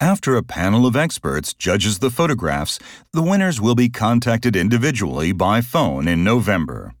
After a panel of experts judges the photographs, the winners will be contacted individually by phone in November.